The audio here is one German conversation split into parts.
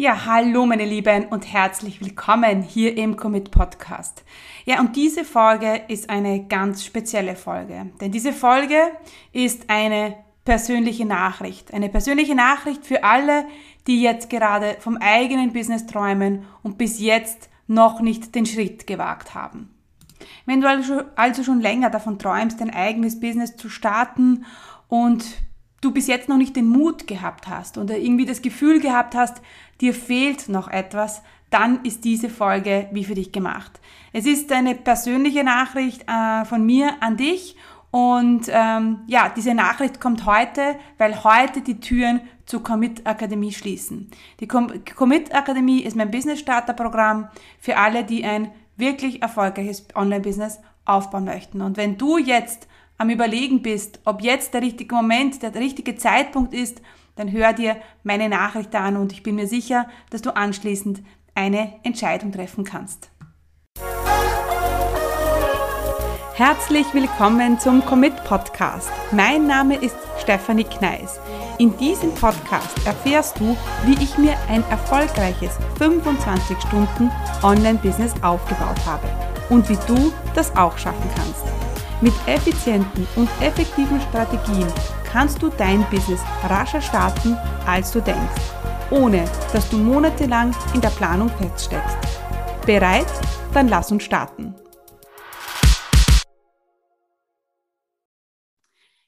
Ja, hallo meine Lieben und herzlich willkommen hier im Commit Podcast. Ja, und diese Folge ist eine ganz spezielle Folge, denn diese Folge ist eine persönliche Nachricht. Eine persönliche Nachricht für alle, die jetzt gerade vom eigenen Business träumen und bis jetzt noch nicht den Schritt gewagt haben. Wenn du also, also schon länger davon träumst, dein eigenes Business zu starten und du bis jetzt noch nicht den Mut gehabt hast oder irgendwie das Gefühl gehabt hast, dir fehlt noch etwas, dann ist diese Folge wie für dich gemacht. Es ist eine persönliche Nachricht äh, von mir an dich und ähm, ja, diese Nachricht kommt heute, weil heute die Türen zur Commit Akademie schließen. Die Com Commit Akademie ist mein Business Starter Programm für alle, die ein wirklich erfolgreiches Online-Business aufbauen möchten. Und wenn du jetzt am Überlegen bist, ob jetzt der richtige Moment, der richtige Zeitpunkt ist, dann hör dir meine Nachricht an und ich bin mir sicher, dass du anschließend eine Entscheidung treffen kannst. Herzlich willkommen zum Commit Podcast. Mein Name ist Stefanie Kneis. In diesem Podcast erfährst du, wie ich mir ein erfolgreiches 25 Stunden Online-Business aufgebaut habe und wie du das auch schaffen kannst. Mit effizienten und effektiven Strategien kannst du dein Business rascher starten, als du denkst, ohne dass du monatelang in der Planung feststeckst. Bereit? Dann lass uns starten.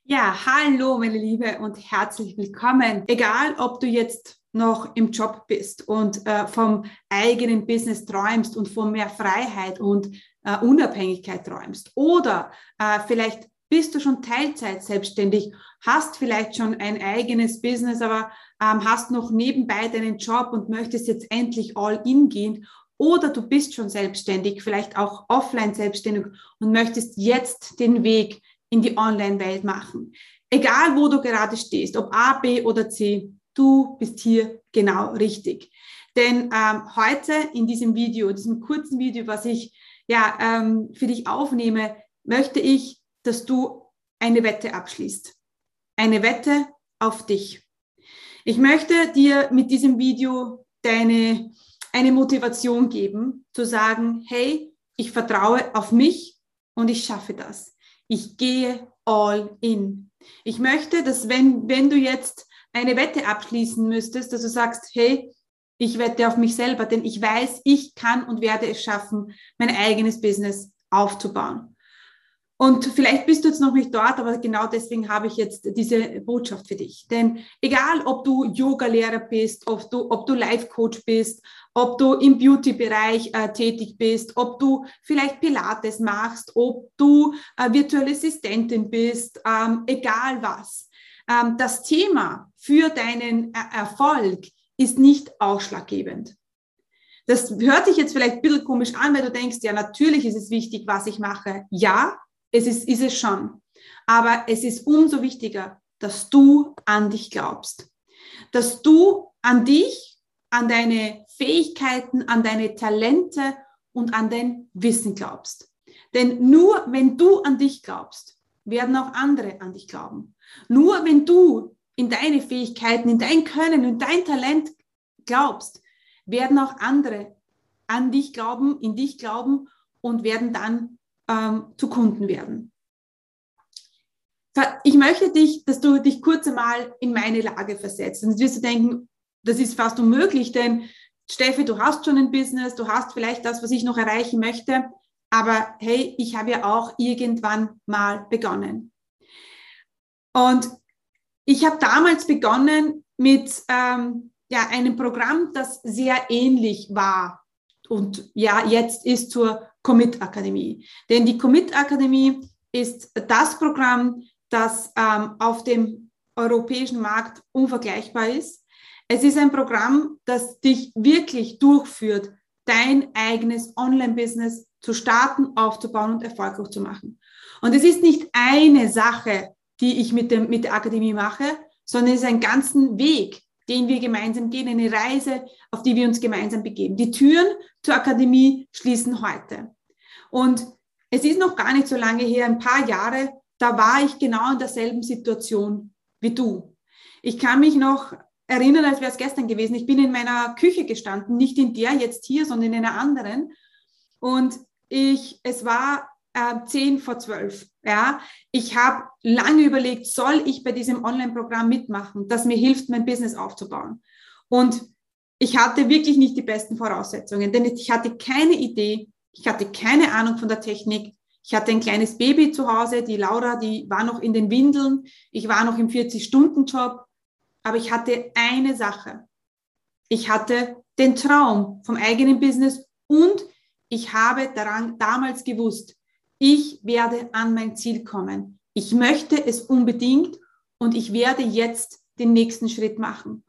Ja, hallo meine Liebe und herzlich willkommen. Egal, ob du jetzt noch im Job bist und äh, vom eigenen Business träumst und von mehr Freiheit und äh, Unabhängigkeit träumst. Oder äh, vielleicht bist du schon Teilzeit selbstständig, hast vielleicht schon ein eigenes Business, aber ähm, hast noch nebenbei deinen Job und möchtest jetzt endlich all in gehen. Oder du bist schon selbstständig, vielleicht auch offline selbstständig und möchtest jetzt den Weg in die Online-Welt machen. Egal, wo du gerade stehst, ob A, B oder C, du bist hier genau richtig. Denn ähm, heute in diesem Video, diesem kurzen Video, was ich ja, ähm, für dich aufnehme, möchte ich, dass du eine Wette abschließt. Eine Wette auf dich. Ich möchte dir mit diesem Video deine, eine Motivation geben, zu sagen, hey, ich vertraue auf mich und ich schaffe das. Ich gehe all in. Ich möchte, dass wenn, wenn du jetzt eine Wette abschließen müsstest, dass du sagst, hey, ich wette auf mich selber, denn ich weiß, ich kann und werde es schaffen, mein eigenes Business aufzubauen. Und vielleicht bist du jetzt noch nicht dort, aber genau deswegen habe ich jetzt diese Botschaft für dich. Denn egal, ob du Yoga-Lehrer bist, ob du, ob du Life-Coach bist, ob du im Beauty-Bereich äh, tätig bist, ob du vielleicht Pilates machst, ob du äh, virtuelle Assistentin bist, ähm, egal was. Ähm, das Thema für deinen er Erfolg ist nicht ausschlaggebend. Das hört sich jetzt vielleicht ein bisschen komisch an, weil du denkst, ja, natürlich ist es wichtig, was ich mache. Ja, es ist, ist es schon. Aber es ist umso wichtiger, dass du an dich glaubst. Dass du an dich, an deine Fähigkeiten, an deine Talente und an dein Wissen glaubst. Denn nur wenn du an dich glaubst, werden auch andere an dich glauben. Nur wenn du in deine Fähigkeiten, in dein Können, in dein Talent glaubst, werden auch andere an dich glauben, in dich glauben und werden dann ähm, zu Kunden werden. Ich möchte dich, dass du dich kurz einmal in meine Lage versetzt. Und jetzt wirst du denken, das ist fast unmöglich, denn Steffi, du hast schon ein Business, du hast vielleicht das, was ich noch erreichen möchte, aber hey, ich habe ja auch irgendwann mal begonnen. Und ich habe damals begonnen mit ähm, ja, einem Programm, das sehr ähnlich war und ja, jetzt ist zur Commit Akademie. Denn die Commit Akademie ist das Programm, das ähm, auf dem europäischen Markt unvergleichbar ist. Es ist ein Programm, das dich wirklich durchführt, dein eigenes Online-Business zu starten, aufzubauen und erfolgreich zu machen. Und es ist nicht eine Sache, die ich mit, dem, mit der Akademie mache, sondern es ist ein ganzen Weg, den wir gemeinsam gehen, eine Reise, auf die wir uns gemeinsam begeben. Die Türen zur Akademie schließen heute. Und es ist noch gar nicht so lange her, ein paar Jahre, da war ich genau in derselben Situation wie du. Ich kann mich noch erinnern, als wäre es gestern gewesen. Ich bin in meiner Küche gestanden, nicht in der jetzt hier, sondern in einer anderen. Und ich, es war äh, 10 vor 12. Ja, ich habe lange überlegt, soll ich bei diesem Online-Programm mitmachen, das mir hilft, mein Business aufzubauen. Und ich hatte wirklich nicht die besten Voraussetzungen, denn ich hatte keine Idee, ich hatte keine Ahnung von der Technik. Ich hatte ein kleines Baby zu Hause, die Laura, die war noch in den Windeln. Ich war noch im 40-Stunden-Job. Aber ich hatte eine Sache. Ich hatte den Traum vom eigenen Business und ich habe daran damals gewusst, ich werde an mein Ziel kommen. Ich möchte es unbedingt und ich werde jetzt den nächsten Schritt machen.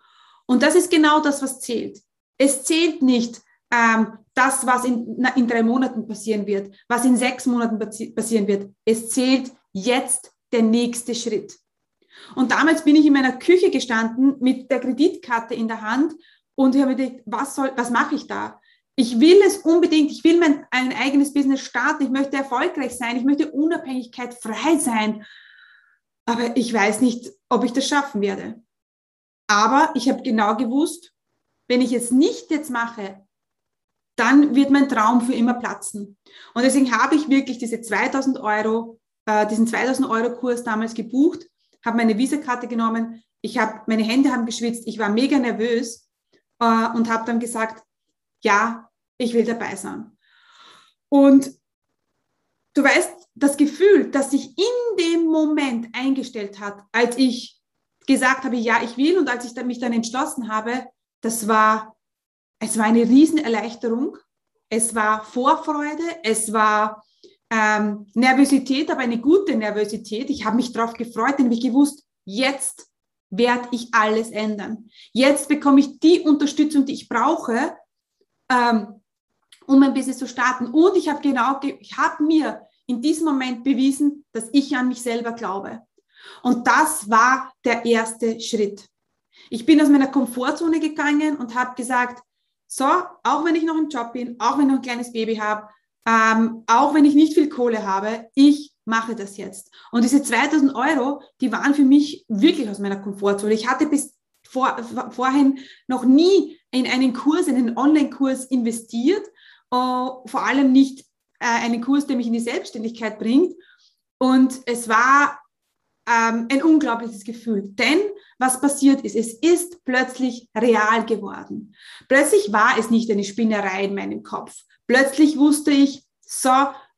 Und das ist genau das, was zählt. Es zählt nicht ähm, das, was in, in drei Monaten passieren wird, was in sechs Monaten passieren wird. Es zählt jetzt der nächste Schritt. Und damals bin ich in meiner Küche gestanden mit der Kreditkarte in der Hand und habe gedacht, was soll, was mache ich da? Ich will es unbedingt, ich will mein ein eigenes Business starten, ich möchte erfolgreich sein, ich möchte Unabhängigkeit frei sein. Aber ich weiß nicht, ob ich das schaffen werde. Aber ich habe genau gewusst, wenn ich es nicht jetzt mache, dann wird mein Traum für immer platzen. Und deswegen habe ich wirklich diese 2000 Euro, äh, diesen 2000 Euro Kurs damals gebucht habe meine Visakarte genommen, ich habe, meine Hände haben geschwitzt, ich war mega nervös äh, und habe dann gesagt, ja, ich will dabei sein. Und du weißt, das Gefühl, das sich in dem Moment eingestellt hat, als ich gesagt habe, ja, ich will und als ich mich dann entschlossen habe, das war, es war eine Riesenerleichterung. Es war Vorfreude, es war ähm, Nervosität, aber eine gute Nervosität. Ich habe mich darauf gefreut, denn ich gewusst, jetzt werde ich alles ändern. Jetzt bekomme ich die Unterstützung, die ich brauche, ähm, um mein Business zu starten. Und ich habe genau, ich habe mir in diesem Moment bewiesen, dass ich an mich selber glaube. Und das war der erste Schritt. Ich bin aus meiner Komfortzone gegangen und habe gesagt, so, auch wenn ich noch im Job bin, auch wenn ich noch ein kleines Baby habe, ähm, auch wenn ich nicht viel Kohle habe, ich mache das jetzt. Und diese 2000 Euro, die waren für mich wirklich aus meiner Komfortzone. Ich hatte bis vor, vorhin noch nie in einen Kurs, in einen Online-Kurs investiert, äh, vor allem nicht äh, einen Kurs, der mich in die Selbstständigkeit bringt. Und es war ähm, ein unglaubliches Gefühl. Denn was passiert ist, es ist plötzlich real geworden. Plötzlich war es nicht eine Spinnerei in meinem Kopf. Plötzlich wusste ich, so,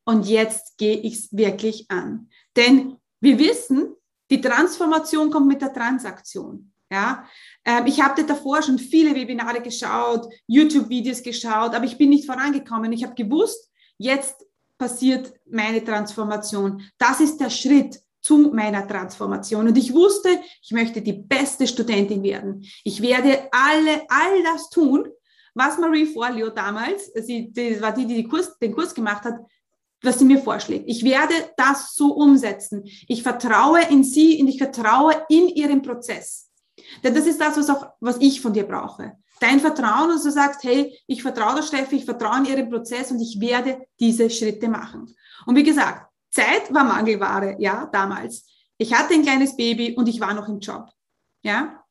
und jetzt gehe ich es wirklich an. Denn wir wissen, die Transformation kommt mit der Transaktion. Ja, ich habe davor schon viele Webinare geschaut, YouTube-Videos geschaut, aber ich bin nicht vorangekommen. Ich habe gewusst, jetzt passiert meine Transformation. Das ist der Schritt zu meiner Transformation. Und ich wusste, ich möchte die beste Studentin werden. Ich werde alle, all das tun, was Marie Forleo damals, sie, das war die, die, die Kurs, den Kurs gemacht hat, was sie mir vorschlägt. Ich werde das so umsetzen. Ich vertraue in sie und ich vertraue in ihren Prozess. Denn das ist das, was auch, was ich von dir brauche. Dein Vertrauen, und du sagst, hey, ich vertraue der Steffi, ich vertraue in ihren Prozess und ich werde diese Schritte machen. Und wie gesagt, Zeit war Mangelware, ja, damals. Ich hatte ein kleines Baby und ich war noch im Job, ja.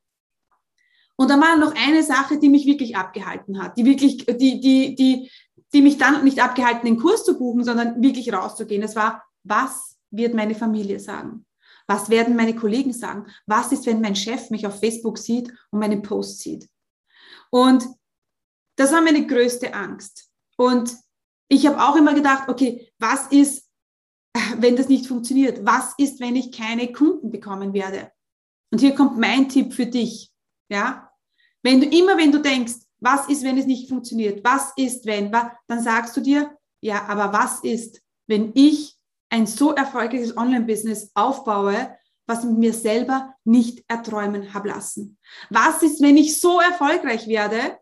Und dann war noch eine Sache, die mich wirklich abgehalten hat, die wirklich, die, die, die, die mich dann nicht abgehalten, den Kurs zu buchen, sondern wirklich rauszugehen. Das war, was wird meine Familie sagen? Was werden meine Kollegen sagen? Was ist, wenn mein Chef mich auf Facebook sieht und meinen Post sieht? Und das war meine größte Angst. Und ich habe auch immer gedacht, okay, was ist, wenn das nicht funktioniert? Was ist, wenn ich keine Kunden bekommen werde? Und hier kommt mein Tipp für dich. Ja? Wenn du immer, wenn du denkst, was ist, wenn es nicht funktioniert? Was ist, wenn? Dann sagst du dir, ja, aber was ist, wenn ich ein so erfolgreiches Online-Business aufbaue, was ich mir selber nicht erträumen habe lassen? Was ist, wenn ich so erfolgreich werde,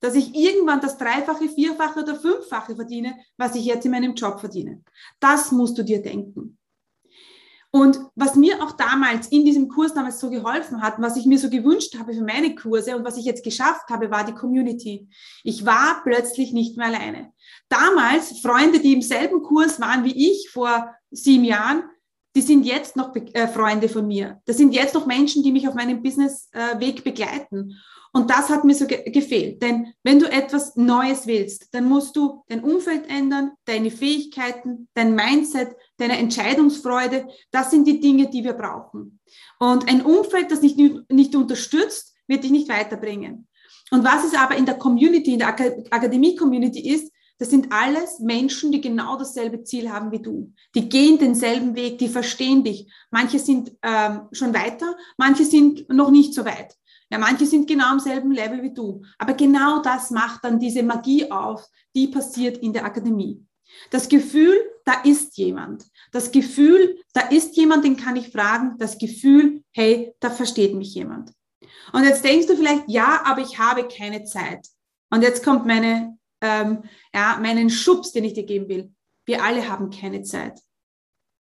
dass ich irgendwann das Dreifache, Vierfache oder Fünffache verdiene, was ich jetzt in meinem Job verdiene. Das musst du dir denken. Und was mir auch damals in diesem Kurs damals so geholfen hat, was ich mir so gewünscht habe für meine Kurse und was ich jetzt geschafft habe, war die Community. Ich war plötzlich nicht mehr alleine. Damals, Freunde, die im selben Kurs waren wie ich vor sieben Jahren, die sind jetzt noch äh, Freunde von mir. Das sind jetzt noch Menschen, die mich auf meinem Businessweg äh, begleiten. Und das hat mir so ge gefehlt. Denn wenn du etwas Neues willst, dann musst du dein Umfeld ändern, deine Fähigkeiten, dein Mindset, deine Entscheidungsfreude. Das sind die Dinge, die wir brauchen. Und ein Umfeld, das dich nicht, nicht unterstützt, wird dich nicht weiterbringen. Und was es aber in der Community, in der Akademie-Community ist, das sind alles Menschen, die genau dasselbe Ziel haben wie du. Die gehen denselben Weg, die verstehen dich. Manche sind ähm, schon weiter, manche sind noch nicht so weit. Ja, manche sind genau am selben Level wie du. Aber genau das macht dann diese Magie auf, die passiert in der Akademie. Das Gefühl, da ist jemand. Das Gefühl, da ist jemand, den kann ich fragen. Das Gefühl, hey, da versteht mich jemand. Und jetzt denkst du vielleicht, ja, aber ich habe keine Zeit. Und jetzt kommt meine, ähm, ja, meinen Schubs, den ich dir geben will. Wir alle haben keine Zeit.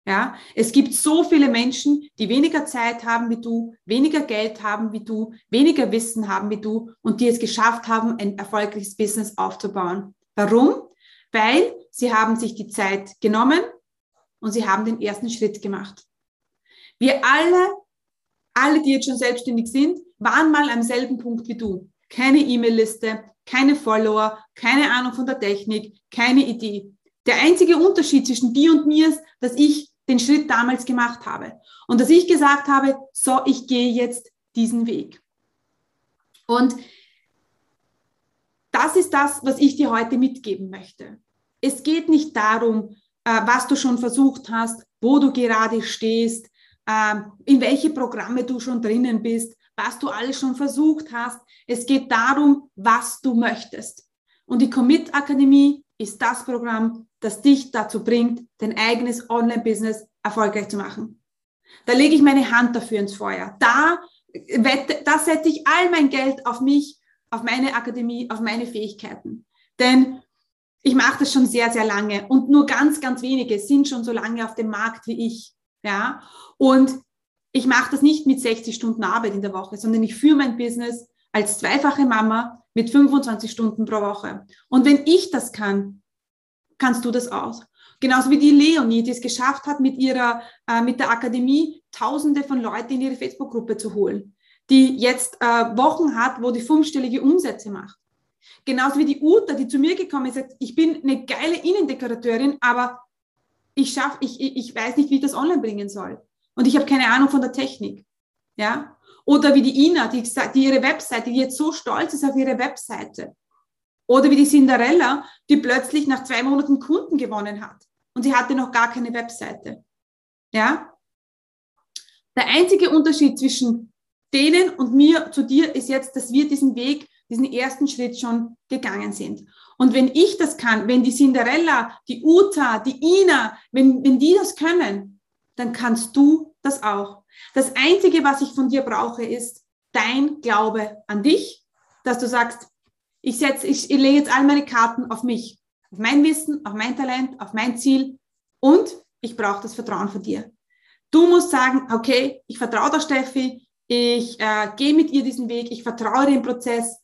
Ja, es gibt so viele Menschen, die weniger Zeit haben wie du, weniger Geld haben wie du, weniger Wissen haben wie du und die es geschafft haben, ein erfolgreiches Business aufzubauen. Warum? Weil sie haben sich die Zeit genommen und sie haben den ersten Schritt gemacht. Wir alle, alle, die jetzt schon selbstständig sind, waren mal am selben Punkt wie du. Keine E-Mail-Liste, keine Follower, keine Ahnung von der Technik, keine Idee. Der einzige Unterschied zwischen dir und mir ist, dass ich den Schritt damals gemacht habe. Und dass ich gesagt habe, so, ich gehe jetzt diesen Weg. Und das ist das, was ich dir heute mitgeben möchte. Es geht nicht darum, äh, was du schon versucht hast, wo du gerade stehst, ähm, in welche Programme du schon drinnen bist, was du alles schon versucht hast. Es geht darum, was du möchtest. Und die Commit Akademie ist das Programm, das dich dazu bringt, dein eigenes Online-Business erfolgreich zu machen. Da lege ich meine Hand dafür ins Feuer. Da, wette, da setze ich all mein Geld auf mich, auf meine Akademie, auf meine Fähigkeiten. Denn ich mache das schon sehr, sehr lange und nur ganz, ganz wenige sind schon so lange auf dem Markt wie ich. Ja, und ich mache das nicht mit 60 Stunden Arbeit in der Woche, sondern ich führe mein Business als zweifache Mama mit 25 Stunden pro Woche. Und wenn ich das kann, kannst du das auch. Genauso wie die Leonie, die es geschafft hat, mit ihrer, äh, mit der Akademie Tausende von Leuten in ihre Facebook-Gruppe zu holen, die jetzt äh, Wochen hat, wo die fünfstellige Umsätze macht. Genauso wie die Uta, die zu mir gekommen ist, sagt, ich bin eine geile Innendekorateurin, aber ich schaff, ich, ich weiß nicht, wie ich das online bringen soll. Und ich habe keine Ahnung von der Technik. Ja? Oder wie die Ina, die, die ihre Webseite, die jetzt so stolz ist auf ihre Webseite. Oder wie die Cinderella, die plötzlich nach zwei Monaten Kunden gewonnen hat. Und sie hatte noch gar keine Webseite. Ja? Der einzige Unterschied zwischen denen und mir zu dir ist jetzt, dass wir diesen Weg, diesen ersten Schritt schon gegangen sind. Und wenn ich das kann, wenn die Cinderella, die Uta, die Ina, wenn, wenn die das können, dann kannst du das auch. Das Einzige, was ich von dir brauche, ist dein Glaube an dich, dass du sagst, ich setze, ich, ich lege jetzt all meine Karten auf mich, auf mein Wissen, auf mein Talent, auf mein Ziel und ich brauche das Vertrauen von dir. Du musst sagen, okay, ich vertraue der Steffi, ich äh, gehe mit ihr diesen Weg, ich vertraue dem Prozess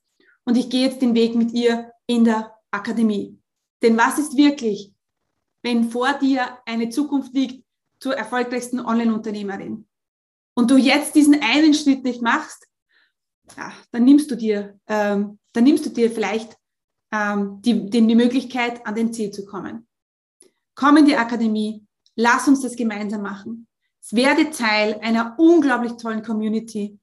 und ich gehe jetzt den Weg mit ihr in der Akademie. Denn was ist wirklich, wenn vor dir eine Zukunft liegt zur erfolgreichsten Online-Unternehmerin und du jetzt diesen einen Schritt nicht machst, ja, dann nimmst du dir ähm, dann nimmst du dir vielleicht ähm, die, die, die Möglichkeit, an den Ziel zu kommen. Komm in die Akademie, lass uns das gemeinsam machen. Werde Teil einer unglaublich tollen Community.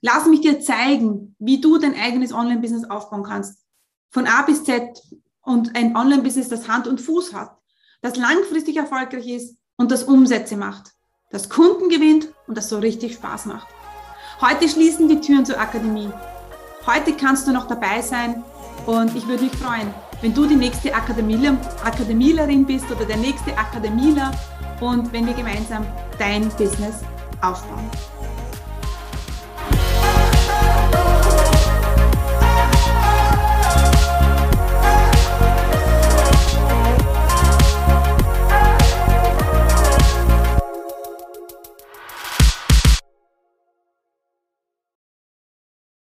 Lass mich dir zeigen, wie du dein eigenes Online-Business aufbauen kannst. Von A bis Z und ein Online-Business, das Hand und Fuß hat, das langfristig erfolgreich ist und das Umsätze macht, das Kunden gewinnt und das so richtig Spaß macht. Heute schließen die Türen zur Akademie. Heute kannst du noch dabei sein und ich würde mich freuen, wenn du die nächste Akademieler, Akademielerin bist oder der nächste Akademieler und wenn wir gemeinsam dein Business aufbauen.